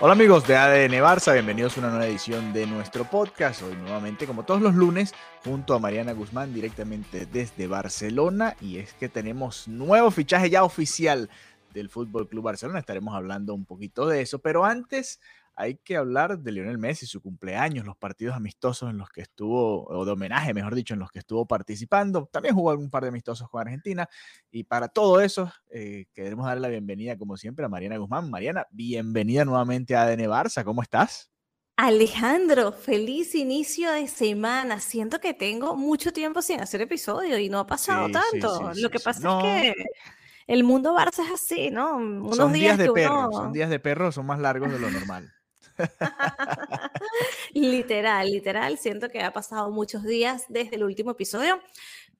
Hola amigos de ADN Barça, bienvenidos a una nueva edición de nuestro podcast. Hoy nuevamente, como todos los lunes, junto a Mariana Guzmán directamente desde Barcelona. Y es que tenemos nuevo fichaje ya oficial del Fútbol Club Barcelona. Estaremos hablando un poquito de eso, pero antes hay que hablar de Lionel Messi, su cumpleaños, los partidos amistosos en los que estuvo, o de homenaje, mejor dicho, en los que estuvo participando. También jugó un par de amistosos con Argentina. Y para todo eso, eh, queremos darle la bienvenida, como siempre, a Mariana Guzmán. Mariana, bienvenida nuevamente a ADN Barça. ¿Cómo estás? Alejandro, feliz inicio de semana. Siento que tengo mucho tiempo sin hacer episodio y no ha pasado Sí, tanto. sí, Lo que pasa No. es que el mundo Barça es así, ¿no? Unos son días, de que perro, uno- son días de perro, son más largos de lo normal. Literal, literal. Siento que ha pasado muchos días desde el último episodio,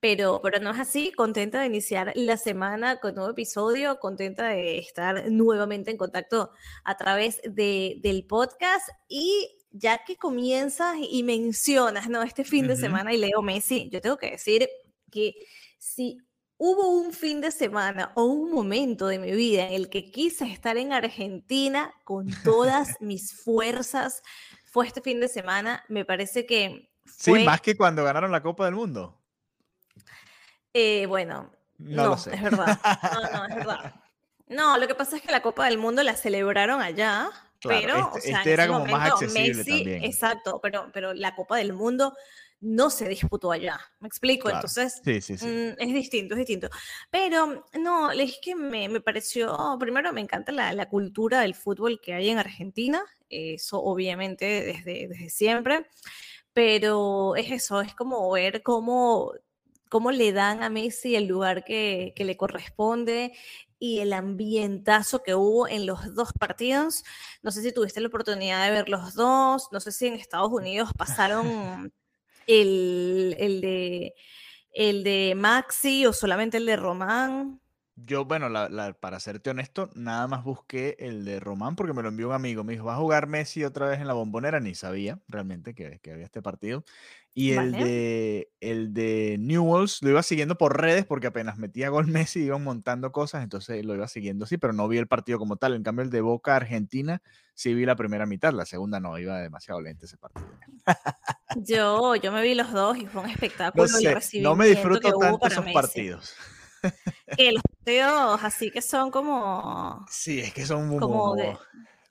pero, pero no es así. Contenta de iniciar la semana con nuevo episodio, contenta de estar nuevamente en contacto a través de, del podcast y ya que comienzas y mencionas, ¿no? Este fin de semana y Leo Messi, yo tengo que decir que si hubo un fin de semana o un momento de mi vida en el que quise estar en Argentina con todas mis fuerzas, fue este fin de semana. Me parece que Sí, más que cuando ganaron la Copa del Mundo. eh, bueno, No, no, lo sé. es verdad. No, no, es verdad. No, lo que pasa es que la Copa del Mundo la celebraron allá, Claro, pero, este- o sea, este en era ese como más momento accesible Messi, también. exacto, pero, pero la Copa del Mundo no se disputó allá. ¿Me explico? Claro. Entonces, Sí, sí, sí. Mm, es distinto, es distinto. Pero no, es que me, me pareció, primero me encanta la, la cultura del fútbol que hay en Argentina, eso obviamente desde, desde siempre, pero es eso, es como ver cómo, cómo le dan a Messi el lugar que, que le corresponde y el ambientazo que hubo en los dos partidos. No sé si tuviste la oportunidad de ver los dos, no sé si en Estados Unidos pasaron el, el de el de Maxi o solamente el de Román. Yo, bueno, la- la- para serte honesto, nada más busqué el de Román porque me lo envió un amigo. Me dijo, ¿va a jugar Messi otra vez en la bombonera? Ni sabía realmente que, que había este partido. Y el de, el de Newells lo iba siguiendo por redes porque apenas metía gol Messi iban montando cosas, entonces lo iba siguiendo así, pero no vi el partido como tal. En cambio, el de Boca Argentina sí vi la primera mitad, la segunda no, iba demasiado lento ese partido. Yo, yo me vi los dos y fue un espectáculo No el sé, no me disfruto tanto esos Messi. partidos. Que los partidos así que son como, Sí, es que son como, como de,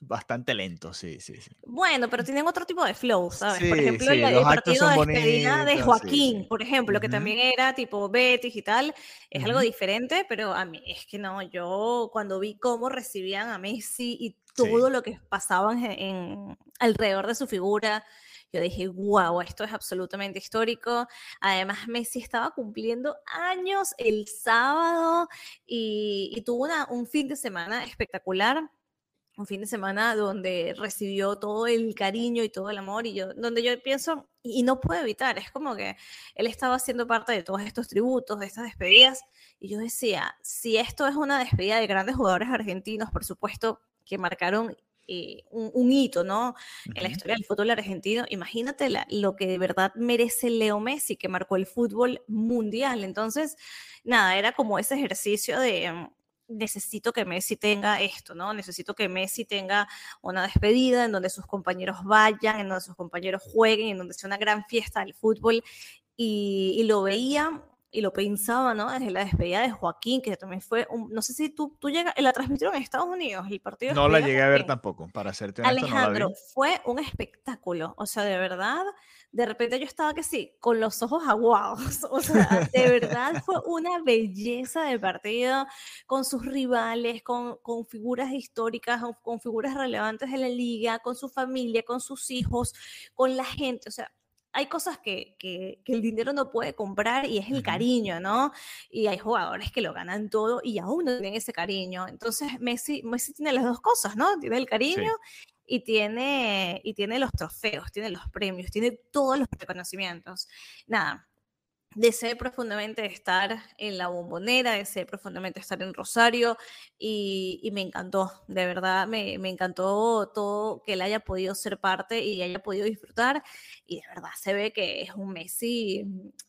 bastante lentos, sí, sí, sí. bueno, pero tienen otro tipo de flow, ¿sabes? Por Sí, ejemplo, sí, el, el partido de despedida de Joaquín, por ejemplo, que Ujú, también era tipo Betis y tal, es algo ujú. diferente, pero a mí es que no, yo cuando vi cómo recibían a Messi y todo lo que pasaban en, en- alrededor de su figura, yo dije, wow, esto es absolutamente histórico. Además, Messi estaba cumpliendo años el sábado y, y tuvo una- un fin de semana espectacular un fin de semana donde recibió todo el cariño y todo el amor y yo, donde yo pienso, y no puedo evitar, es como que él estaba siendo parte de todos estos tributos, de estas despedidas, y yo decía, si esto es una despedida de grandes jugadores argentinos, por supuesto, que marcaron eh, un, un hito, ¿no? En la historia del fútbol argentino, imagínate la- lo que de verdad merece Leo Messi, que marcó el fútbol mundial. Entonces, nada, era como ese ejercicio de mm, necesito que Messi tenga esto, ¿no? Necesito que Messi tenga una despedida en donde sus compañeros vayan, en donde sus compañeros jueguen, en donde sea una gran fiesta del fútbol. Y, y lo veía y lo pensaba, ¿no? Desde la despedida de Joaquín, que también fue, un, no sé si tú, tú llegas, la transmitieron en Estados Unidos, el partido. No la llegué a ver tampoco, para hacerte honesto, Alejandro, fue un espectáculo, o sea, de verdad, de repente yo estaba que sí, con los ojos aguados, o sea, de verdad fue una belleza de partido, con sus rivales, con, con figuras históricas, con figuras relevantes de la liga, con su familia, con sus hijos, con la gente, o sea, hay cosas que, que, el dinero no puede comprar y es el cariño, ¿no? Y hay jugadores que lo ganan todo y aún no tienen ese cariño. Entonces Messi, Messi tiene las dos cosas, ¿no? Tiene el cariño y, tiene, y tiene los trofeos, tiene los premios, tiene todos los reconocimientos. Nada, Deseé profundamente estar en la bombonera, deseé profundamente estar en Rosario y, me encantó, de verdad, me, encantó todo que él haya podido ser parte y haya podido disfrutar y de verdad se ve que es un Messi,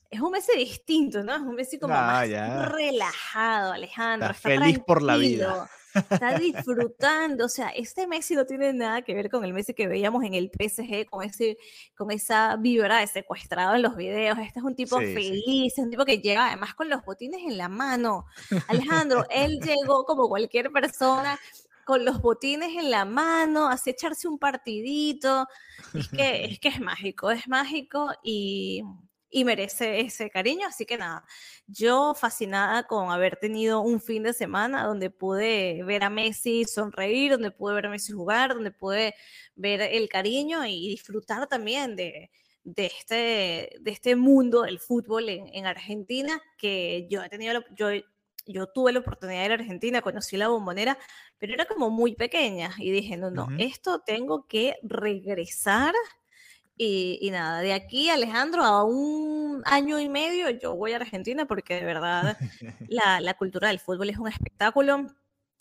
es un Messi distinto, ¿no? Es un Messi como más relajado, Alejandro. Está, feliz por la vida está disfrutando, o sea, este Messi no tiene nada que ver con el Messi que veíamos en el PSG, con, ese, con esa vibra de secuestrado en los videos, este es un tipo feliz, es un tipo que llega además con los botines en la mano. Alejandro, él llegó como cualquier persona con los botines en la mano, así echarse un partidito, es que es, que es mágico, es mágico y y merece ese cariño. Así que nada, yo fascinada con haber tenido un fin de semana donde pude ver a Messi sonreír, donde pude ver a Messi jugar, donde pude ver el cariño y disfrutar también de, de este, de este mundo del fútbol en, Argentina, que yo he tenido, yo, yo tuve la oportunidad de ir a Argentina, conocí la bombonera, pero era como muy pequeña y dije, no, no, esto tengo que regresar y, nada, de aquí, Alejandro, a un año y medio yo voy a Argentina porque de verdad la, la cultura del fútbol es un espectáculo.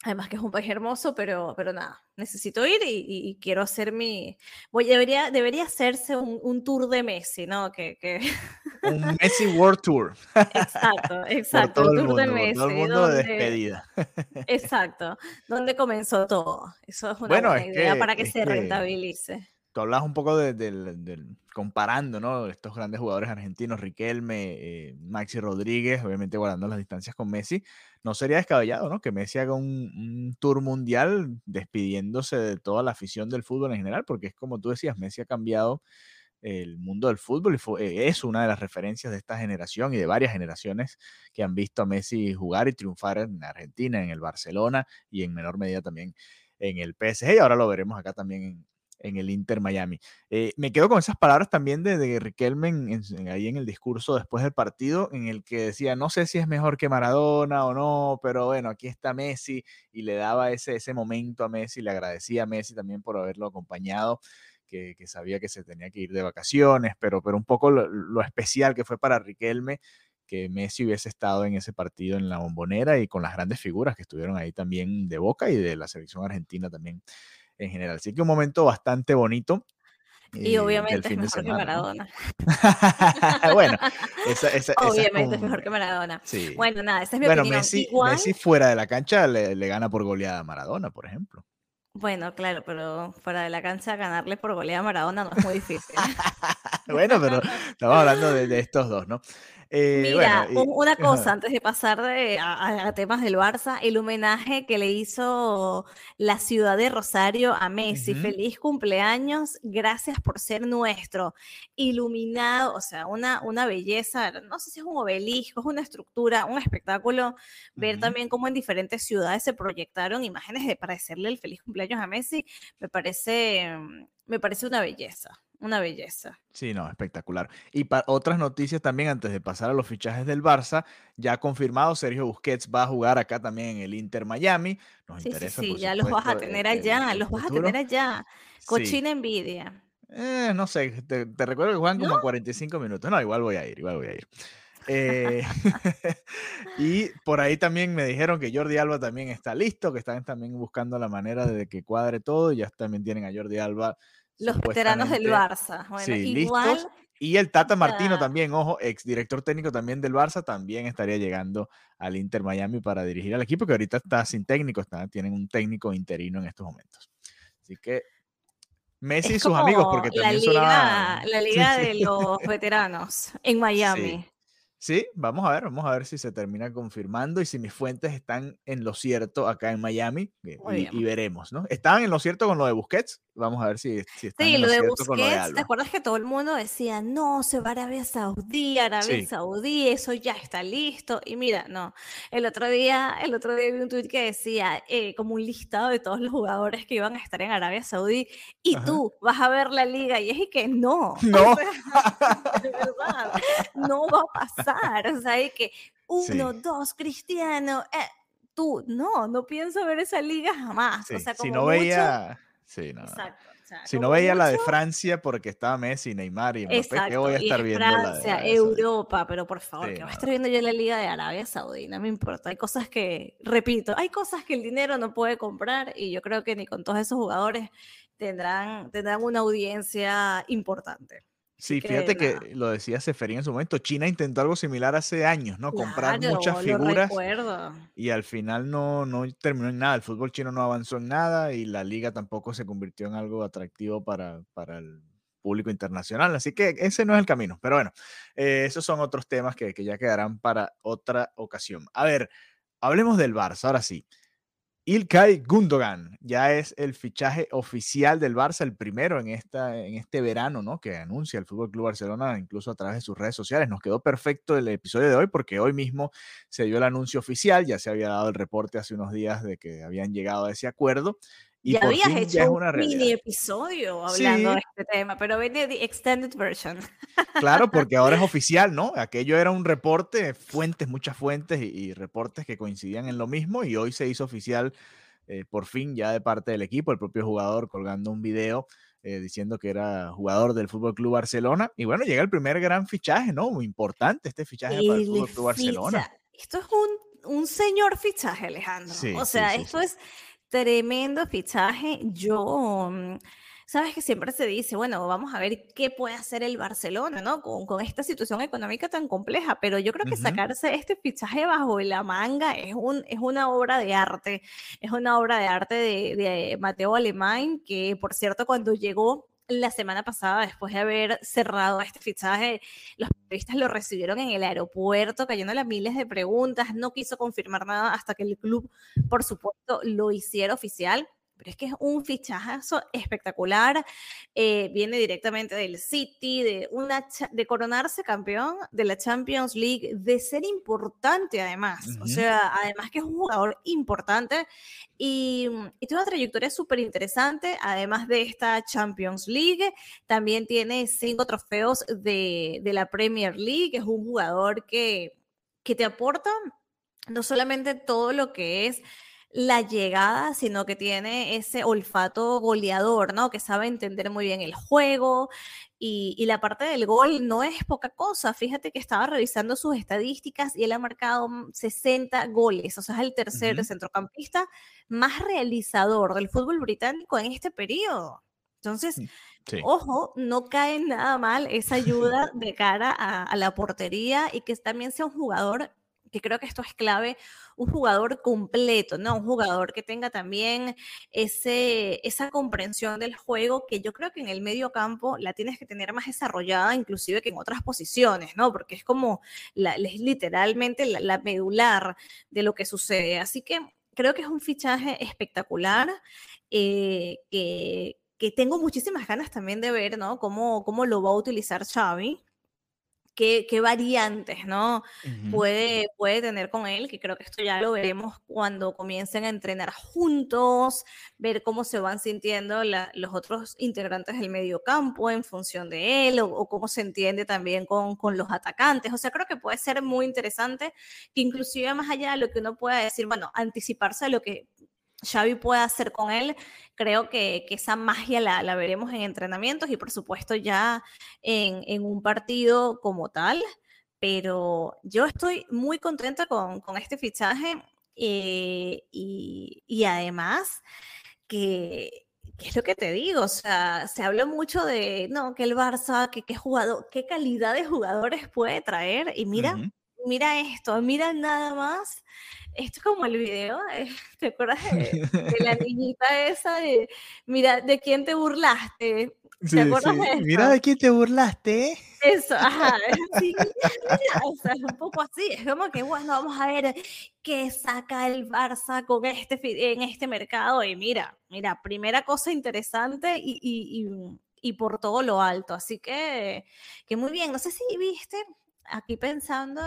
Además que es un país hermoso, pero, pero nada, necesito ir y, quiero hacer mi... Voy, debería, debería hacerse un, un tour de Messi, ¿no? Que, que... Un Messi World Tour. Exacto, exacto. Por todo, el mundo, Messi, todo el mundo, de despedida. Exacto, donde comenzó todo. Eso es una buena idea para que se rentabilice tú hablas un poco del, comparando, ¿no? Estos grandes jugadores argentinos, Riquelme, eh, Maxi Rodríguez, obviamente guardando las distancias con Messi, no sería descabellado, ¿no? Que Messi haga un, tour mundial despidiéndose de toda la afición del fútbol en general, porque es como tú decías, Messi ha cambiado el mundo del fútbol y eh, es una de las referencias de esta generación y de varias generaciones que han visto a Messi jugar y triunfar en Argentina, en el Barcelona y en menor medida también en el PSG y ahora lo veremos acá también en, en el Inter Miami. Eh, me quedo con esas palabras también de, de Riquelme ahí en el discurso después del partido, en el que decía, no sé si es mejor que Maradona o no, pero bueno, aquí está Messi, y le daba ese, ese momento a Messi, le agradecía a Messi también por haberlo acompañado. Que, sabía que se tenía que ir de vacaciones, pero, pero un poco lo, especial que fue para Riquelme que Messi hubiese estado en ese partido en la bombonera y con las grandes figuras que estuvieron ahí también de Boca y de la selección argentina también en general. Así que un momento bastante bonito. Y eh, obviamente es mejor que Maradona. bueno, esa, esa, obviamente es, mejor que Maradona. Sí. Bueno, nada, esa es mi bueno, opinión. Messi, Messi fuera de la cancha le, le, gana por goleada a Maradona, por ejemplo. Bueno, claro, pero fuera de la cancha ganarle por goleada a Maradona no es muy difícil. bueno, pero estamos hablando de, de estos dos, ¿no? Eh, Mira, una cosa antes de pasar a, temas del Barça, el homenaje que le hizo la ciudad de Rosario a Messi. Feliz cumpleaños, gracias por ser nuestro. Iluminado, o sea, una, una belleza, no sé si es un obelisco, es una estructura, un espectáculo. Ver también cómo en diferentes ciudades se proyectaron imágenes de, para decirle el feliz cumpleaños a Messi, me parece, me parece una belleza una belleza. Sí, no, espectacular. Y para otras noticias también, antes de pasar a los fichajes del Barça, ya confirmado, Sergio Busquets va a jugar acá también en el Inter Miami. Nos sí, interesa, sí, sí, ya los vas a tener allá, los vas a tener allá. Cochina envidia. Eh, no sé, te, recuerdo que juegan como 45 minutos. No, igual voy a ir, igual voy a ir. Eh, y por ahí también me dijeron que Jordi Alba también está listo, que están también buscando la manera de que cuadre todo. Y ya también tienen a Jordi Alba los veteranos del Barça. Bueno, igual, Y el Tata Martino también, ojo, ex director técnico también del Barça, también estaría llegando al Inter Miami para dirigir al equipo, que ahorita está sin técnico, está, tienen un técnico interino en estos momentos. Así que Messi y sus amigos, porque también la liga, La liga de los veteranos en Miami. Sí, vamos a ver, vamos a ver si se termina confirmando y si mis fuentes están en lo cierto acá en Miami y, veremos, ¿no? Estaban en lo cierto con lo de Busquets, vamos a ver si, si están sí, en lo, de cierto Busquets, con lo de Alba. ¿te acuerdas que todo el mundo decía, no, se va a Arabia Saudí, Arabia Saudí, eso ya está listo? Y mira, no, el otro día, el otro día vi un tweet que decía, eh, como un listado de todos los jugadores que iban a estar en Arabia Saudí, y tú vas a ver la liga, y es que no, no, de verdad, no va a pasar o sea, hay que uno, dos, Cristiano, eh, tú, no, no pienso ver esa liga jamás. O sea, como si no veía, sí, no. Exacto. si no veía la de Francia porque estaba Messi, Neymar y Mbappé, ¿qué voy a estar viendo? Francia, la de Europa, pero por favor, que voy a estar viendo yo la Liga de Arabia Saudí, no me importa. Hay cosas que, repito, hay cosas que el dinero no puede comprar y yo creo que ni con todos esos jugadores tendrán, tendrán una audiencia importante. Sí, fíjate que lo decía Seferín en su momento, China intentó algo similar hace años, ¿no? Comprar muchas figuras y al final no, no terminó en nada, el fútbol chino no avanzó en nada y la liga tampoco se convirtió en algo atractivo para, para el público internacional, así que ese no es el camino, pero bueno, eh, esos son otros temas que, que ya quedarán para otra ocasión. A ver, hablemos del Barça, ahora sí. Ilkay Gundogan ya es el fichaje oficial del Barça, el primero en, esta, en este verano, ¿no? Que anuncia el Fútbol Club Barcelona, incluso a través de sus redes sociales. Nos quedó perfecto el episodio de hoy porque hoy mismo se dio el anuncio oficial. Ya se había dado el reporte hace unos días de que habían llegado a ese acuerdo. Y ya habías hecho un mini episodio hablando de este tema, pero viene de extended version. Claro, porque ahora es oficial, ¿no? Aquello era un reporte, fuentes, muchas fuentes y, reportes que coincidían en lo mismo y hoy se hizo oficial eh, por fin ya de parte del equipo, el propio jugador colgando un video eh, diciendo que era jugador del Fútbol Club Barcelona. Y bueno, llega el primer gran fichaje, ¿no? Muy importante este fichaje para el Fútbol Club Barcelona. Esto es un, un señor fichaje, Alejandro. o sea, esto es tremendo fichaje. Yo, mm, sabes que siempre se dice, bueno, vamos a ver qué puede hacer el Barcelona, ¿no? Con, con esta situación económica tan compleja, pero yo creo que sacarse este fichaje bajo la manga es, un, es una obra de arte, es una obra de arte de, de Mateo Alemán, que por cierto cuando llegó la semana pasada, después de haber cerrado este fichaje, los periodistas lo recibieron en el aeropuerto, cayéndole miles de preguntas, no quiso confirmar nada hasta que el club, por supuesto, lo hiciera oficial pero es que es un fichajazo espectacular. Eh, viene directamente del City, de, una de coronarse campeón de la Champions League, de ser importante además. O sea, además que es un jugador importante y, y tiene una trayectoria súper interesante. Además de esta Champions League, también tiene cinco trofeos de, de la Premier League. Es un jugador que, que te aporta no solamente todo lo que es la llegada, sino que tiene ese olfato goleador, ¿no? Que sabe entender muy bien el juego y, la parte del gol no es poca cosa. Fíjate que estaba revisando sus estadísticas y él ha marcado 60 goles, o sea, es el tercer centrocampista más realizador del fútbol británico en este periodo. Entonces, mm, Ojo, no cae nada mal esa ayuda de cara a, a, la portería y que también sea un jugador que creo que esto es clave, un jugador completo, ¿no? Un jugador que tenga también ese, esa comprensión del juego que yo creo que en el medio campo la tienes que tener más desarrollada inclusive que en otras posiciones, ¿no? Porque es como, es literalmente la, medular de lo que sucede. Así que creo que es un fichaje espectacular eh, que, que tengo muchísimas ganas también de ver, ¿no? Cómo, cómo lo va a utilizar Xavi qué, variantes, ¿no? puede, puede tener con él, que creo que esto ya lo veremos cuando comiencen a entrenar juntos, ver cómo se van sintiendo los otros integrantes del medio campo en función de él, o, cómo se entiende también con, con, los atacantes. O sea, creo que puede ser muy interesante, que inclusive más allá de lo que uno pueda decir, bueno, anticiparse a lo que Xavi puede hacer con él, creo que, esa magia la, veremos en entrenamientos y por supuesto ya en, un partido como tal, pero yo estoy muy contenta con, este fichaje eh, y, además que, es lo que te digo? O sea, se habla mucho de, no, que el Barça, que qué jugador, qué calidad de jugadores puede traer y mira, mira esto, mira nada más. Esto es como el video, eh, ¿te acuerdas de, la niñita esa de, mira, ¿de quién te burlaste? ¿Te acuerdas de Mira de quién te burlaste. Eso, ajá, sí, o sea, es un poco así, es como que, bueno, vamos a ver qué saca el Barça con este, en este mercado, y mira, mira, primera cosa interesante y, y, y, y por todo lo alto, así que, que muy bien, no sé si viste, aquí pensando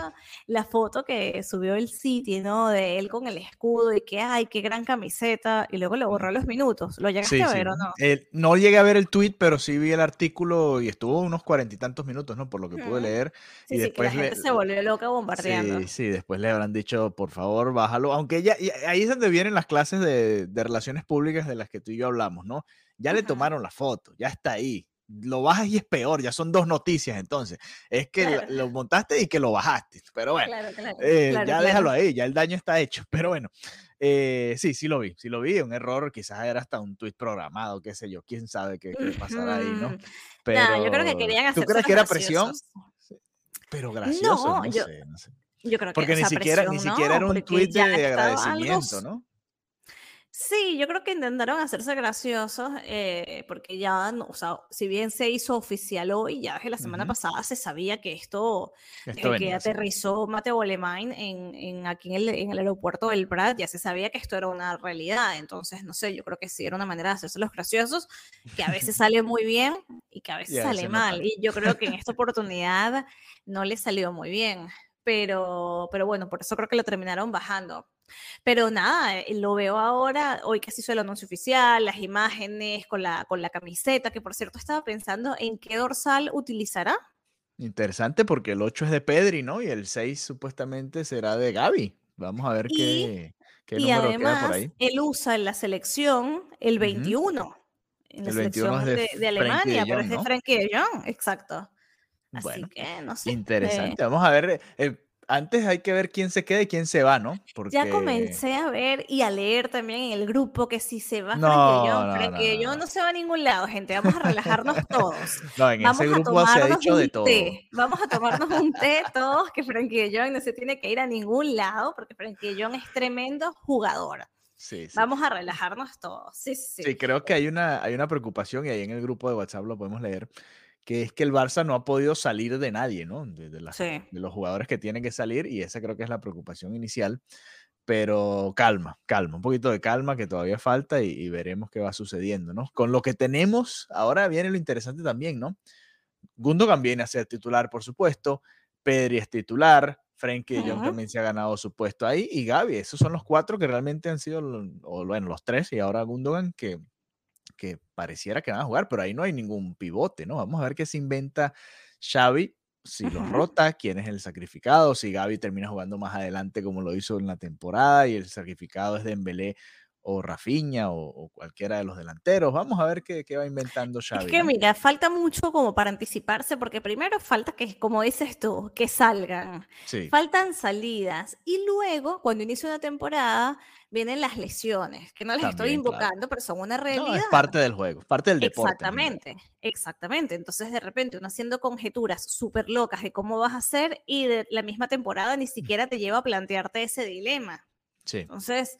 la foto que subió el City, ¿no? De él con el escudo y que, ay, qué gran camiseta, y luego le borró los minutos. ¿Lo llegaste a ver o no? no llegué a ver el tweet, pero sí vi el artículo y estuvo unos cuarenta y tantos minutos, ¿no? Por lo que pude leer. y después la gente se volvió loca bombardeando. Sí, sí, después le habrán dicho, por favor, bájalo. Aunque ya, ahí es donde vienen las clases de, relaciones públicas de las que tú y yo hablamos, ¿no? Ya le tomaron la foto, ya está ahí lo bajas y es peor, ya son dos noticias entonces. Es que lo montaste y que lo bajaste, pero bueno, eh, ya déjalo ahí, ya el daño está hecho, pero bueno, eh, sí, sí lo vi, sí lo vi, un error, quizás era hasta un tweet programado, qué sé yo, quién sabe qué, pasará ahí, ¿no? Pero, yo creo que querían hacer ¿Tú crees que era presión? Pero gracioso, no, yo, sé, no sé. Yo creo que Porque ni siquiera, ni siquiera era un tweet de agradecimiento, ¿no? Sí, yo creo que intentaron hacerse graciosos eh, porque ya, o sea, si bien se hizo oficial hoy, ya desde la semana pasada se sabía que esto, que aterrizó Mateo Alemán en, en, aquí en el, en el, aeropuerto del Prat, ya se sabía que esto era una realidad. Entonces, no sé, yo creo que sí era una manera de hacerse los graciosos, que a veces sale muy bien y que a veces sale mal. Y yo creo que en esta oportunidad no le salió muy bien. Pero, pero bueno, por eso creo que lo terminaron bajando. Pero nada, eh, lo veo ahora, hoy que se hizo el anuncio oficial, las imágenes con la, con la camiseta, que por cierto estaba pensando en qué dorsal utilizará. Interesante porque el 8 es de Pedri, ¿no? Y el 6 supuestamente será de Gaby. Vamos a ver qué, qué y además, por ahí. Él usa en la selección el 21. En la el selección de, de, Alemania, pero es de Frankie de Jong, exacto. Así que no sé. Interesante. Vamos a ver. Eh, antes hay que ver quién se queda y quién se va, ¿no? Porque... Ya comencé a ver y a leer también en el grupo que si se va no, Frankie no, no, no, se va a ningún lado, gente. Vamos a relajarnos todos. No, en ese grupo se ha dicho de todo. Vamos a tomarnos un té todos, que Frankie Jong no se tiene que ir a ningún lado, porque Frankie Jong es tremendo jugador. Sí, sí. Vamos a relajarnos todos. Sí, sí. Sí, creo que hay una, hay una preocupación y ahí en el grupo de WhatsApp lo podemos leer que es que el Barça no ha podido salir de nadie, ¿no? De, de, los jugadores que tienen que salir y esa creo que es la preocupación inicial. Pero calma, calma, un poquito de calma que todavía falta y, veremos qué va sucediendo, ¿no? Con lo que tenemos, ahora viene lo interesante también, ¿no? Gundogan viene a ser titular, por supuesto, Pedri es titular, Frenkie uh también se ha ganado su puesto ahí y Gaby, esos son los cuatro que realmente han sido, o bueno, los tres y ahora Gundogan que, que pareciera que van a jugar, pero ahí no hay ningún pivote, ¿no? Vamos a ver qué se inventa Xavi, si lo rota, quién es el sacrificado, si Gaby termina jugando más adelante como lo hizo en la temporada y el sacrificado es de Dembélé o Rafinha o, cualquiera de los delanteros. Vamos a ver qué, va inventando Xavi. Es que mira, falta mucho como para anticiparse, porque primero falta que, como dices tú, que salgan. Faltan salidas. Y luego, cuando inicia una temporada, vienen las lesiones, que no las estoy invocando, pero son una realidad. es parte del juego, parte del deporte. Exactamente, exactamente. Entonces, de repente, uno haciendo conjeturas súper locas de cómo vas a hacer y de la misma temporada ni siquiera te lleva a plantearte ese dilema. Sí. Entonces,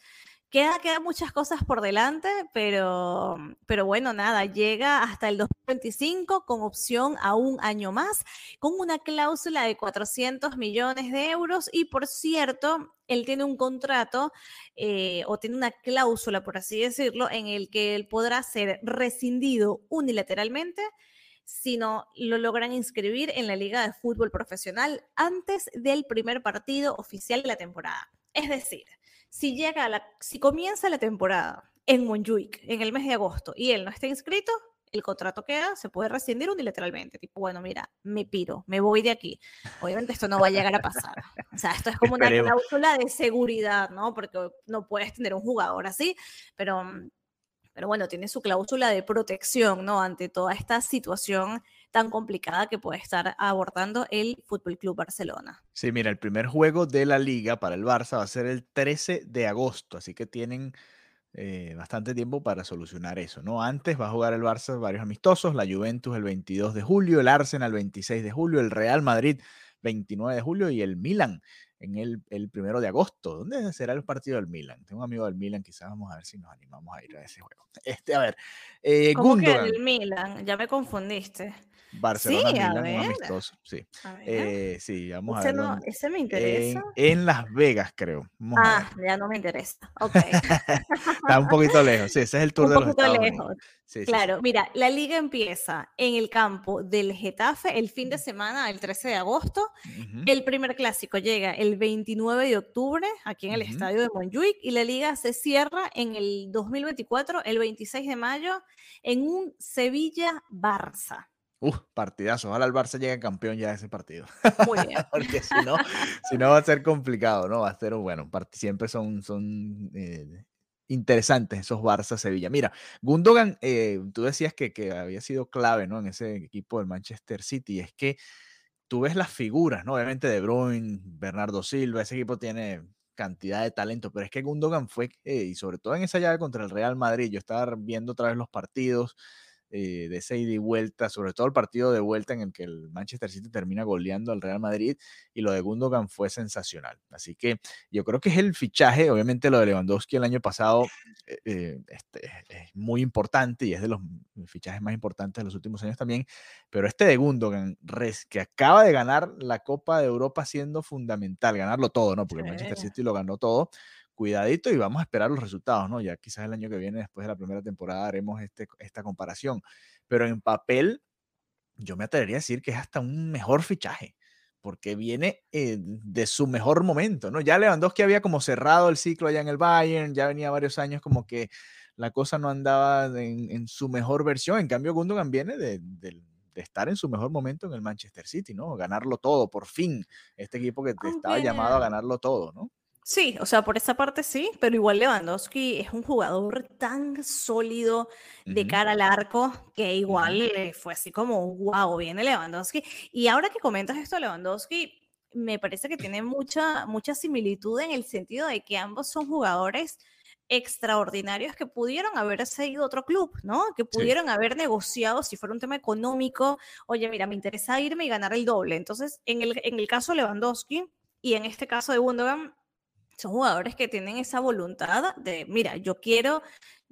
Queda, queda muchas cosas por delante, pero, pero bueno, nada, llega hasta el 2025 con opción a un año más, con una cláusula de 400 millones de euros y por cierto, él tiene un contrato eh, o tiene una cláusula, por así decirlo, en el que él podrá ser rescindido unilateralmente si no lo logran inscribir en la Liga de Fútbol Profesional antes del primer partido oficial de la temporada. Es decir, si llega la, si comienza la temporada en Montjuic en el mes de agosto y él no está inscrito, el contrato queda, se puede rescindir unilateralmente. Tipo, bueno, mira, me piro, me voy de aquí. Obviamente esto no va a llegar a pasar. O sea, esto es como una cláusula de seguridad, ¿no? Porque no puedes tener un jugador así, pero, pero bueno, tiene su cláusula de protección, ¿no? Ante toda esta situación tan complicada que puede estar abordando el Fútbol Club Barcelona. Sí, mira, el primer juego de la liga para el Barça va a ser el 13 de agosto, así que tienen eh, bastante tiempo para solucionar eso, ¿no? Antes va a jugar el Barça varios amistosos, la Juventus el 22 de julio, el Arsenal el 26 de julio, el Real Madrid 29 de julio y el Milan en el, el primero de agosto. ¿Dónde será el partido del Milan? Tengo un amigo del Milan, quizás vamos a ver si nos animamos a ir a ese juego. Este, a ver, eh, ¿Cómo que el Milan? Ya me confundiste. Barcelona sí, Milan, un amistoso. Sí, eh, sí vamos a ver. No, ese me interesa. En, Las Vegas, creo. ah, ya no me interesa. Ok. Está un poquito lejos. Sí, ese es el tour un de los poquito lejos. Sí, claro, mira, la liga empieza en el campo del Getafe el fin de semana, el 13 de agosto. El primer clásico llega el 29 de octubre aquí en el estadio de Montjuic y la liga se cierra en el 2024, el 26 de mayo, en un Sevilla-Barça. Uh, partidazo. Ojalá el Barça llegue campeón ya de ese partido. Muy bien. Porque si no, si no va a ser complicado, ¿no? Va a ser, bueno, siempre son, son eh, interesantes esos Barça-Sevilla. Mira, Gundogan, eh, tú decías que, que, había sido clave, ¿no? En ese equipo del Manchester City. Es que tú ves las figuras, ¿no? Obviamente De Bruyne, Bernardo Silva, ese equipo tiene cantidad de talento, pero es que Gundogan fue, eh, y sobre todo en esa llave contra el Real Madrid, yo estaba viendo otra vez los partidos, eh, de ese ida y vuelta, sobre todo el partido de vuelta en el que el Manchester City termina goleando al Real Madrid y lo de Gundogan fue sensacional. Así que yo creo que es el fichaje, obviamente lo de Lewandowski el año pasado eh, eh, este, es muy importante y es de los fichajes más importantes de los últimos años también, pero este de Gundogan, que acaba de ganar la Copa de Europa siendo fundamental, ganarlo todo, ¿no? Porque el Manchester City lo ganó todo cuidadito y vamos a esperar los resultados, ¿no? Ya quizás el año que viene, después de la primera temporada, haremos este, esta comparación. Pero en papel, yo me atrevería a decir que es hasta un mejor fichaje, porque viene eh, de su mejor momento, ¿no? Ya Lewandowski había como cerrado el ciclo allá en el Bayern, ya venía varios años como que la cosa no andaba en, su mejor versión. En cambio, Gundogan viene de, de, estar en su mejor momento en el Manchester City, ¿no? Ganarlo todo, por fin. Este equipo que estaba llamado a ganarlo todo, ¿no? Sí, o sea, por esa parte sí, pero igual Lewandowski es un jugador tan sólido de cara al arco que igual fue así como, wow, viene Lewandowski. Y ahora que comentas esto, Lewandowski, me parece que tiene mucha, mucha similitud en el sentido de que ambos son jugadores extraordinarios que pudieron haber seguido otro club, ¿no? Que pudieron haber negociado si fuera un tema económico, oye, mira, me interesa irme y ganar el doble. Entonces, en el, en el caso de Lewandowski y en este caso de Gundogan, son jugadores que tienen esa voluntad de, mira, yo quiero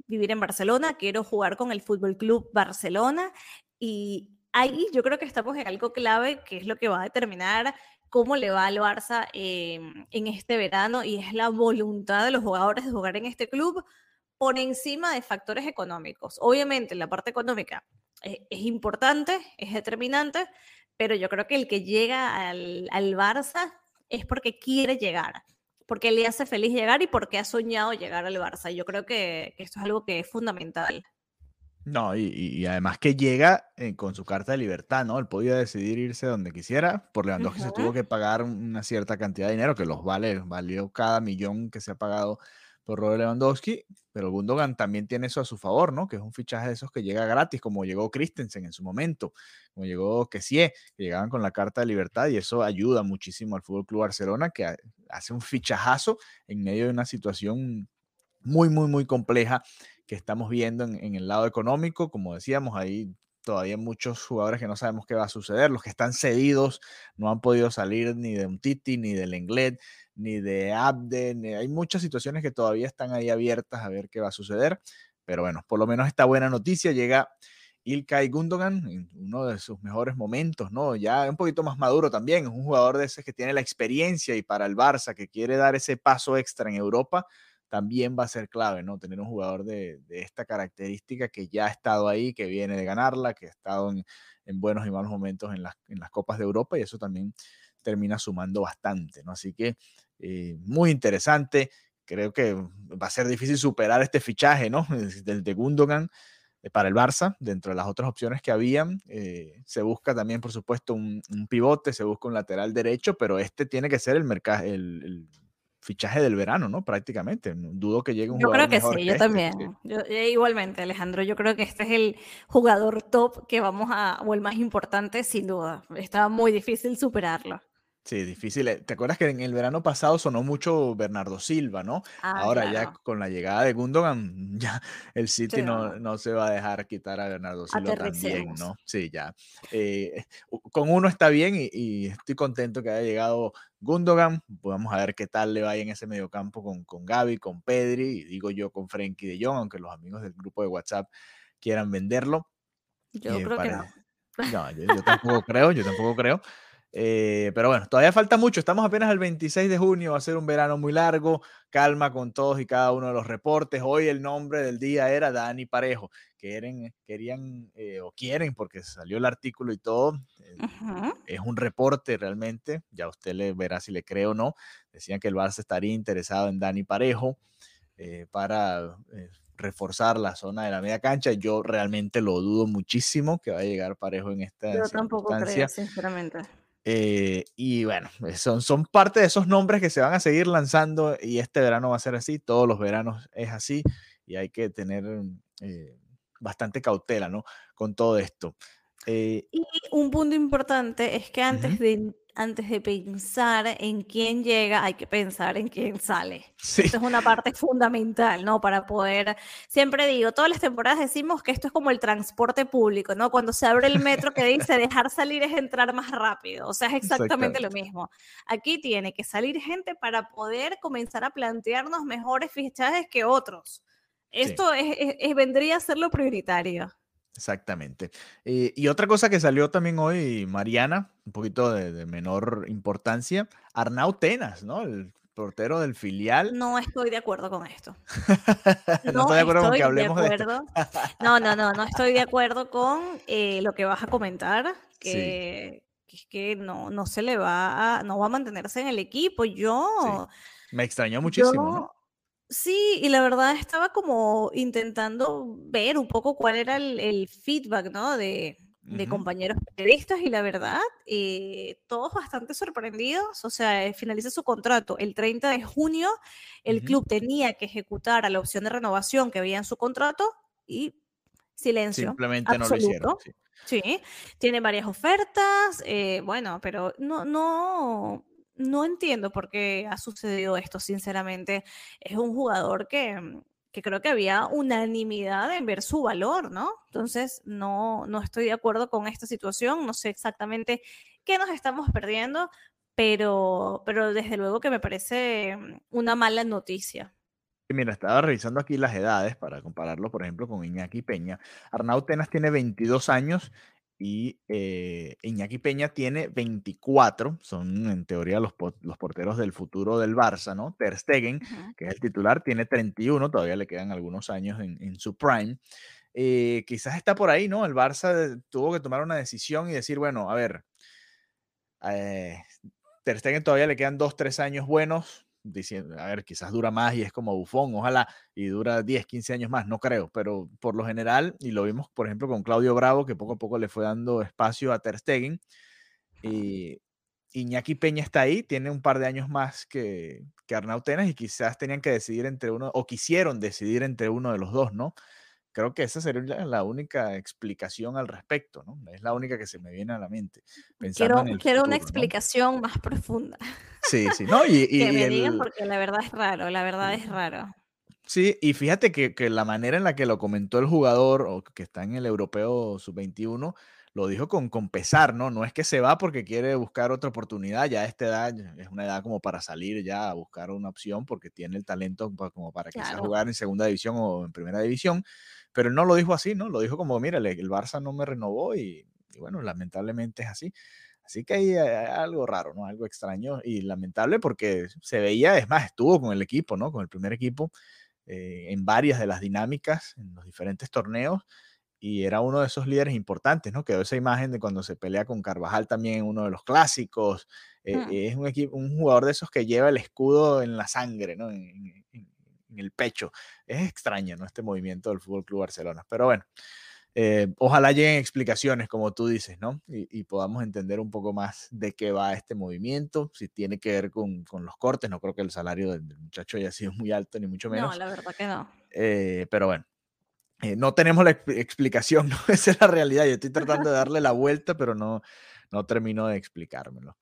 vivir en Barcelona, quiero jugar con el Fútbol Club Barcelona y ahí yo creo que estamos en algo clave que es lo que va a determinar cómo le va al Barça em, en este verano y es la voluntad de los jugadores de jugar en este club por encima de factores económicos. Obviamente la parte económica es, es importante, es determinante, pero yo creo que el que llega al, al Barça es porque quiere llegar porque le hace feliz llegar y porque ha soñado llegar al Barça. Yo creo que, esto es algo que es fundamental. No, y, además que llega eh, con su carta de libertad, ¿no? Él podía decidir irse donde quisiera. Por Lewandowski se tuvo que pagar una cierta cantidad de dinero, que los vale, valió cada millón que se ha pagado por Robert Lewandowski, pero Gundogan también tiene eso a su favor, ¿no? Que es un fichaje de esos que llega gratis, como llegó Christensen en su momento, como llegó Kessie, que llegaban con la carta de libertad y eso ayuda muchísimo al Fútbol Club Barcelona, que hace un fichajazo en medio de una situación muy, muy, muy compleja que estamos viendo en, el lado económico. Como decíamos, ahí todavía muchos jugadores que no sabemos qué va a suceder. Los que están cedidos no han podido salir ni de un Titi ni del Englet ni de Abden. Hay muchas situaciones que todavía están ahí abiertas a ver qué va a suceder. Pero bueno, por lo menos esta buena noticia llega Ilkay Gundogan en uno de sus mejores momentos, ¿no? Ya un poquito más maduro también, es un jugador de ese que tiene la experiencia y para el Barça que quiere dar ese paso extra en Europa, también va a ser clave, ¿no? Tener un jugador de, esta característica que ya ha estado ahí, que viene de ganarla, que ha estado en, buenos y malos momentos en las, en las Copas de Europa y eso también termina sumando bastante, ¿no? Así que eh, muy interesante. Creo que va a ser difícil superar este fichaje, ¿no? Del de Gundogan eh, para el Barça, dentro de las otras opciones que habían. Eh, se busca también, por supuesto, un, pivote, se busca un lateral derecho, pero este tiene que ser el, mercado, el, fichaje del verano, ¿no? Prácticamente. Dudo que llegue un yo creo que sí, yo este, también. igualmente, Alejandro, yo creo que este es el jugador top que vamos a, o el más importante, sin duda. Está muy difícil superarlo. Sí, difícil. Eh, ¿Te acuerdas que en el verano pasado sonó mucho Bernardo Silva, ¿no? Ah, Ahora ya claro. con la llegada de Gundogan, ya el City Sí, no, no. se va a dejar quitar a Bernardo Silva también. ¿no? Sí, ya. eh, con uno está bien y, y estoy contento que haya llegado Gundogan. Vamos a ver qué tal le va en ese mediocampo con, con Gaby, con Pedri, y digo yo con Frenkie de Jong, aunque los amigos del grupo de WhatsApp quieran venderlo. Yo eh, creo que pare- no. no, yo, yo tampoco creo, yo tampoco creo. Eh, pero bueno, todavía falta mucho. Estamos apenas el 26 de junio, va a ser un verano muy largo. Calma con todos y cada uno de los reportes. Hoy el nombre del día era Dani Parejo. Quieren, querían eh, o quieren, porque salió el artículo y todo. eh, es un reporte realmente. Ya usted le verá si le cree o no. Decían que el Barça estaría interesado en Dani Parejo eh, para eh, reforzar la zona de la media cancha. Yo realmente lo dudo muchísimo que va a llegar Parejo en esta Yo tampoco creo, sinceramente. Eh, y bueno, eh, son, son parte de esos nombres que se van a seguir lanzando y este verano va a ser así, todos los veranos es así y hay que tener eh, bastante cautela, ¿no? Con todo esto. Eh, Y un punto importante es que antes de, antes de pensar en quién llega, hay que pensar en quién sale. sí, Esto es una parte fundamental, ¿no? Para poder, siempre digo, todas las temporadas decimos que esto es como el transporte público, ¿no? Cuando se abre el metro que dice dejar salir es entrar más rápido, o sea, es exactamente lo mismo. Aquí tiene que salir gente para poder comenzar a plantearnos mejores fichajes que otros. Esto es, es- es- vendría a ser lo prioritario. Exactamente. Eh, y otra cosa que salió también hoy, Mariana, un poquito de, de menor importancia, Arnau Tenas, ¿no? El portero del filial. No estoy de acuerdo con esto. no, No estoy de acuerdo con que estoy de hablemos de esto. acuerdo. No, no, no, no estoy de acuerdo con eh, lo que vas a comentar, que, es que no, no se le va a, no va a mantenerse en el equipo. sí. Yo, Me extrañó muchísimo, ¿no? Sí, y la verdad estaba como intentando ver un poco cuál era el, el feedback, ¿no? De, compañeros periodistas y la verdad, eh, todos bastante sorprendidos. O sea, eh, finaliza su contrato el 30 de junio, el club tenía que ejecutar a la opción de renovación que había en su contrato y silencio Simplemente no lo hicieron. absoluto. sí. Sí, tiene varias ofertas, eh, bueno, pero no, no, no entiendo por qué ha sucedido esto, sinceramente. Es un jugador que, mm, que creo que había unanimidad en ver su valor, ¿no? Entonces, no, no estoy de acuerdo con esta situación, no sé exactamente qué nos estamos perdiendo, pero, pero desde luego que me parece mm, una mala noticia. Mira, estaba revisando aquí las edades para compararlo, por ejemplo, con Iñaki Peña. Arnau Tenas tiene 22 años y eh, Iñaki Peña tiene 24. Son en teoría los, los porteros del futuro del Barça, ¿no? Ter Stegen, que es el titular, tiene 31, todavía le quedan algunos años en, en su prime. Eh, quizás está por ahí, ¿no? El Barça tuvo que tomar una decisión y decir, bueno, a ver, eh, Ter Stegen todavía le quedan dos, tres años buenos, diciendo, a ver, quizás dura más y es como bufón, ojalá, y dura 10, 15 años más, no creo, pero por lo general, y lo vimos, por ejemplo, con Claudio Bravo, que poco a poco le fue dando espacio a Ter Stegen, y Iñaki Peña está ahí, tiene un par de años más que, que Arnau Tenas, y quizás tenían que decidir entre uno, o quisieron decidir entre uno de los dos, ¿no? Creo que esa sería la, la única explicación al respecto, ¿no? Es la única que se me viene a la mente, pensando Quiero, en el quiero una futuro, ¿no? explicación más profunda. Sí, sí, ¿no? Y, y- Que me digan el, porque la verdad es raro, la verdad es raro. sí, y fíjate que, que la manera en la que lo comentó el jugador o que está en el europeo sub-21, lo dijo con, con pesar, ¿no? No es que se va porque quiere buscar otra oportunidad, ya a esta edad es una edad como para salir ya a buscar una opción porque tiene el talento como para quizás Claro. jugar en segunda división o en primera división, pero él no lo dijo así, ¿no? Lo dijo como, mira, el Barça no me renovó y, y bueno, lamentablemente es así. Así que hay, hay algo raro, ¿no? Algo extraño y lamentable porque se veía, es más, estuvo con el equipo, ¿no? Con el primer equipo eh, en varias de las dinámicas, en los diferentes torneos y era uno de esos líderes importantes, ¿no? Quedó esa imagen de cuando se pelea con Carvajal también en uno de los clásicos. eh, Mm. es un, equipo, un jugador de esos que lleva el escudo en la sangre, ¿no? En el pecho. Es extraño, ¿no? Este movimiento del Fútbol Club Barcelona. Pero bueno, eh, ojalá lleguen explicaciones, como tú dices, ¿no? Y, y podamos entender un poco más de qué va este movimiento, si tiene que ver con, con los cortes. No creo que el salario del, del muchacho haya sido muy alto, ni mucho No, menos. la verdad que no. Eh, pero bueno, eh, no tenemos la expl- explicación, ¿no? Esa es la realidad. Yo estoy tratando de darle la vuelta, pero no, no termino de explicármelo.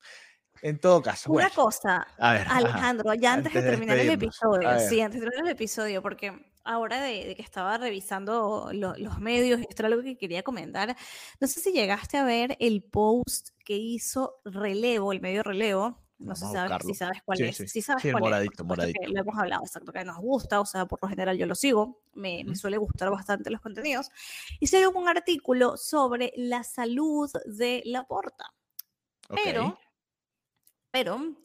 En todo caso, Una bueno. cosa, ajá, Alejandro, ya antes, antes de terminar el episodio, sí, antes de terminar el episodio, porque ahora de, de que estaba revisando lo- los medios, esto era algo que quería comentar. No sé si llegaste a ver el post que hizo Relevo, el medio Relevo. No sé si sabes, buscarlo. si sabes cuál Sí, es. sí. Sí sabes Sí, cuál es, moradito, que moradito. lo hemos hablado, exacto, que nos gusta, o sea, por lo general yo lo sigo, me, me Ujú. suele gustar bastante los contenidos. Hicieron un artículo sobre la salud de la porta. Pero, pero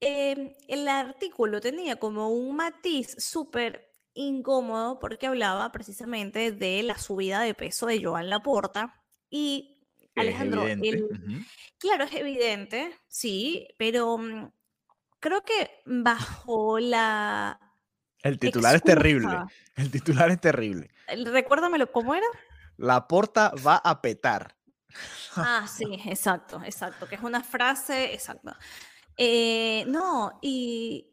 em, el artículo tenía como un matiz súper incómodo porque hablaba precisamente de la subida de peso de Joan Laporta. Y es Alejandro, claro, es evidente, sí, pero mm, creo que bajo la El titular es terrible. El titular es terrible. el- recuérdamelo cómo era. La porta va a petar. Ah, sí, exacto, exacto, que es una frase, exacto. Eh, no, y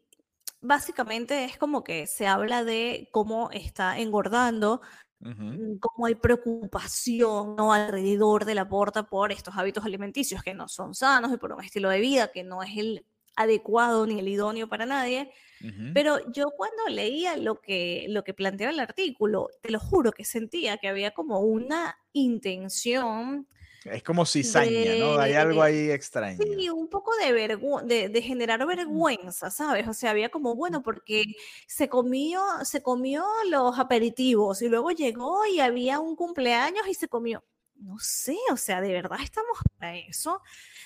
básicamente es como que se habla de cómo está engordando, mm, cómo hay preocupación ¿no? alrededor de la porta por estos hábitos alimenticios que no son sanos y por un estilo de vida que no es el adecuado ni el idóneo para nadie. Pero yo cuando leía lo que, lo que planteaba el artículo, te lo juro que sentía que había como una intención Es como cizaña, ¿no? Hay algo de- ahí extraño. Sí, un poco de, vergü- de, de generar vergüenza, ¿sabes? O sea, había como, bueno, porque se comió, se comió los aperitivos y luego llegó y había un cumpleaños y se comió. No sé, o sea, de verdad estamos para eso.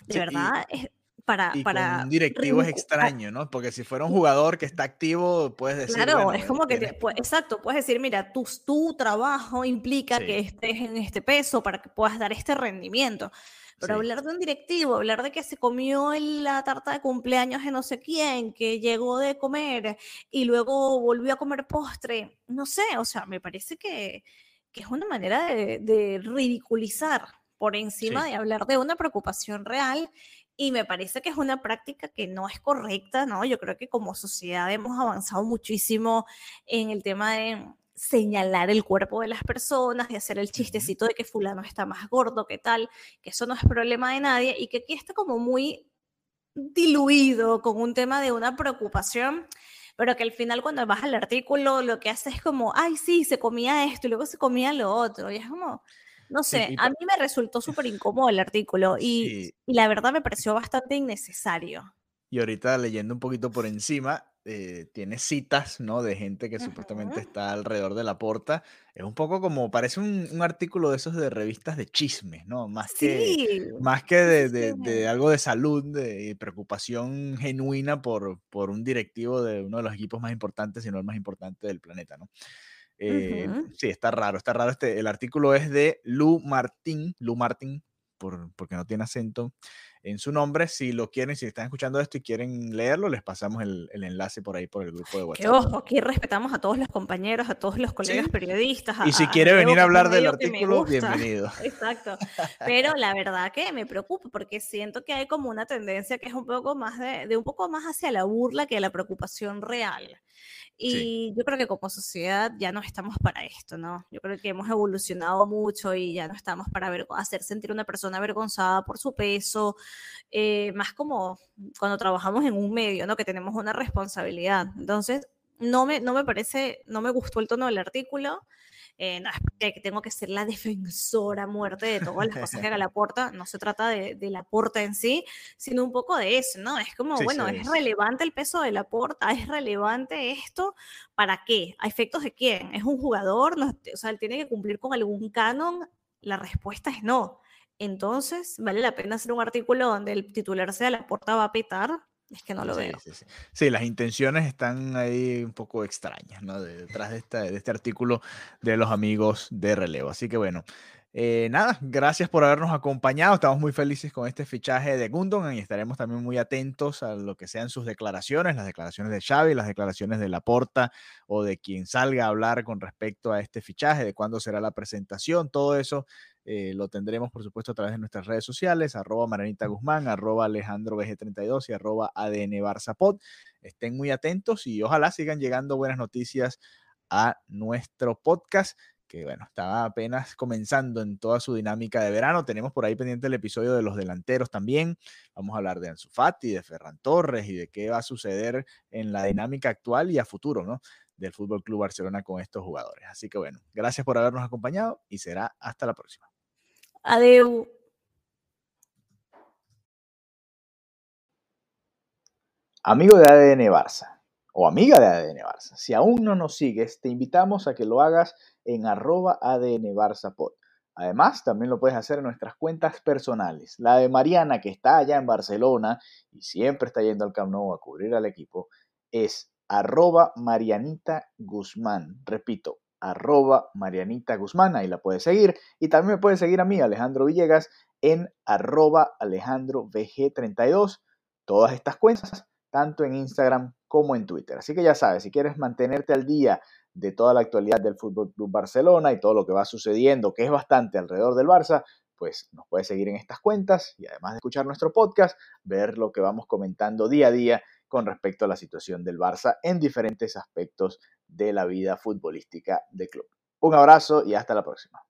De Sí, y- verdad, es para, Y para con un directivo es extraño, ¿no? Porque si fuera un jugador que está activo, puedes decir. Claro, bueno, es como que, te- pues, exacto, puedes decir, mira, tu, tu trabajo implica Sí. que estés en este peso para que puedas dar este rendimiento. Pero Sí. hablar de un directivo, hablar de que se comió la tarta de cumpleaños de no sé quién, que llegó de comer y luego volvió a comer postre, no sé, o sea, me parece que, que es una manera de, de ridiculizar por encima Sí. de hablar de una preocupación real y me parece que es una práctica que no es correcta, ¿no? Yo creo que como sociedad hemos avanzado muchísimo en el tema de señalar el cuerpo de las personas, de hacer el chistecito de que fulano está más gordo, que tal, que eso no es problema de nadie y que aquí está como muy diluido con un tema de una preocupación, pero que al final cuando vas al artículo lo que hace es como, ay, sí, se comía esto y luego se comía lo otro, y es como, no sé, a mí me resultó súper incómodo el artículo y, Sí. y la verdad me pareció bastante innecesario. Y ahorita leyendo un poquito por encima, eh, tiene citas, ¿no? De gente que supuestamente está alrededor de la porta. Es un poco como, parece un, un artículo de esos de revistas de chismes, ¿no? Más que, más que de, de- de algo de salud, de preocupación genuina por, por un directivo de uno de los equipos más importantes, si no el más importante del planeta, ¿no? Eh, Ujú. sí, está raro, está raro. Este, el artículo es de Lu Martín, Lu Martín, por, porque no tiene acento en su nombre. Si lo quieren, si están escuchando esto y quieren leerlo, les pasamos el, el enlace por ahí por el grupo de Que WhatsApp. ojo, aquí respetamos a todos los compañeros, a todos los colegas Sí. periodistas. Y si quiere venir que a hablar del que artículo, bienvenido. Exacto. Pero la verdad que me preocupa porque siento que hay como una tendencia que es un poco más de, de un poco más hacia la burla que a la preocupación real. Y yo creo que como sociedad ya no estamos para esto, ¿no? Yo creo que hemos evolucionado mucho y ya no estamos para ver- hacer sentir a una persona avergonzada por su peso, eh, más como cuando trabajamos en un medio, ¿no? Que tenemos una responsabilidad. Entonces, no me, no me parece, no me gustó el tono del artículo. Eh, no es que tengo que ser la defensora muerte de todas las cosas que haga la porta. No se trata de, de la porta en sí, sino un poco de eso, ¿no? Es como, Sí, bueno, sí, ¿es es. relevante el peso de la porta? ¿Es relevante esto? ¿Para qué? ¿A efectos de quién? ¿Es un jugador? No, o sea, ¿él tiene que cumplir con algún canon? La respuesta es no. Entonces, ¿vale la pena hacer un artículo donde el titular sea la porta va a petar? Es que no lo Sí, veo. sí, sí. Sí, las intenciones están ahí un poco extrañas, ¿no? De- detrás de, esta- de este artículo de los amigos de relevo. Así que bueno, eh, nada, gracias por habernos acompañado. Estamos muy felices con este fichaje de Gundogan y estaremos también muy atentos a lo que sean sus declaraciones, las declaraciones de Xavi, las declaraciones de Laporta o de quien salga a hablar con respecto a este fichaje, de cuándo será la presentación, todo eso. Eh, lo tendremos, por supuesto, a través de nuestras redes sociales, arroba Maranita Guzmán, arroba Alejandro BG32 y arroba ADN Barzapod. Estén muy atentos y ojalá sigan llegando buenas noticias a nuestro podcast que bueno, estaba apenas comenzando en toda su dinámica de verano. Tenemos por ahí pendiente el episodio de los delanteros también. Vamos a hablar de Ansu Fati, de Ferran Torres y de qué va a suceder en la dinámica actual y a futuro, ¿no? Del Fútbol Club Barcelona con estos jugadores. Así que bueno, gracias por habernos acompañado y será hasta la próxima. Adeu. Amigo de ADN Barça o amiga de ADN Barça, si aún no nos sigues, te invitamos a que lo hagas en arroba ADN Barça Pod. Además, también lo puedes hacer en nuestras cuentas personales. La de Mariana, que está allá en Barcelona y siempre está yendo al Camp Nou a cubrir al equipo, es arroba Marianita Guzmán. Repito, arroba Marianita Guzmán, ahí la puedes seguir. Y también me puedes seguir a mí, Alejandro Villegas, en arroba Alejandro VG32. Todas estas cuentas, tanto en Instagram como en Twitter. Así que ya sabes, si quieres mantenerte al día de toda la actualidad del Fútbol Club Barcelona y todo lo que va sucediendo, que es bastante alrededor del Barça, pues nos puedes seguir en estas cuentas y además de escuchar nuestro podcast, ver lo que vamos comentando día a día con respecto a la situación del Barça en diferentes aspectos de la vida futbolística del club. Un abrazo y hasta la próxima.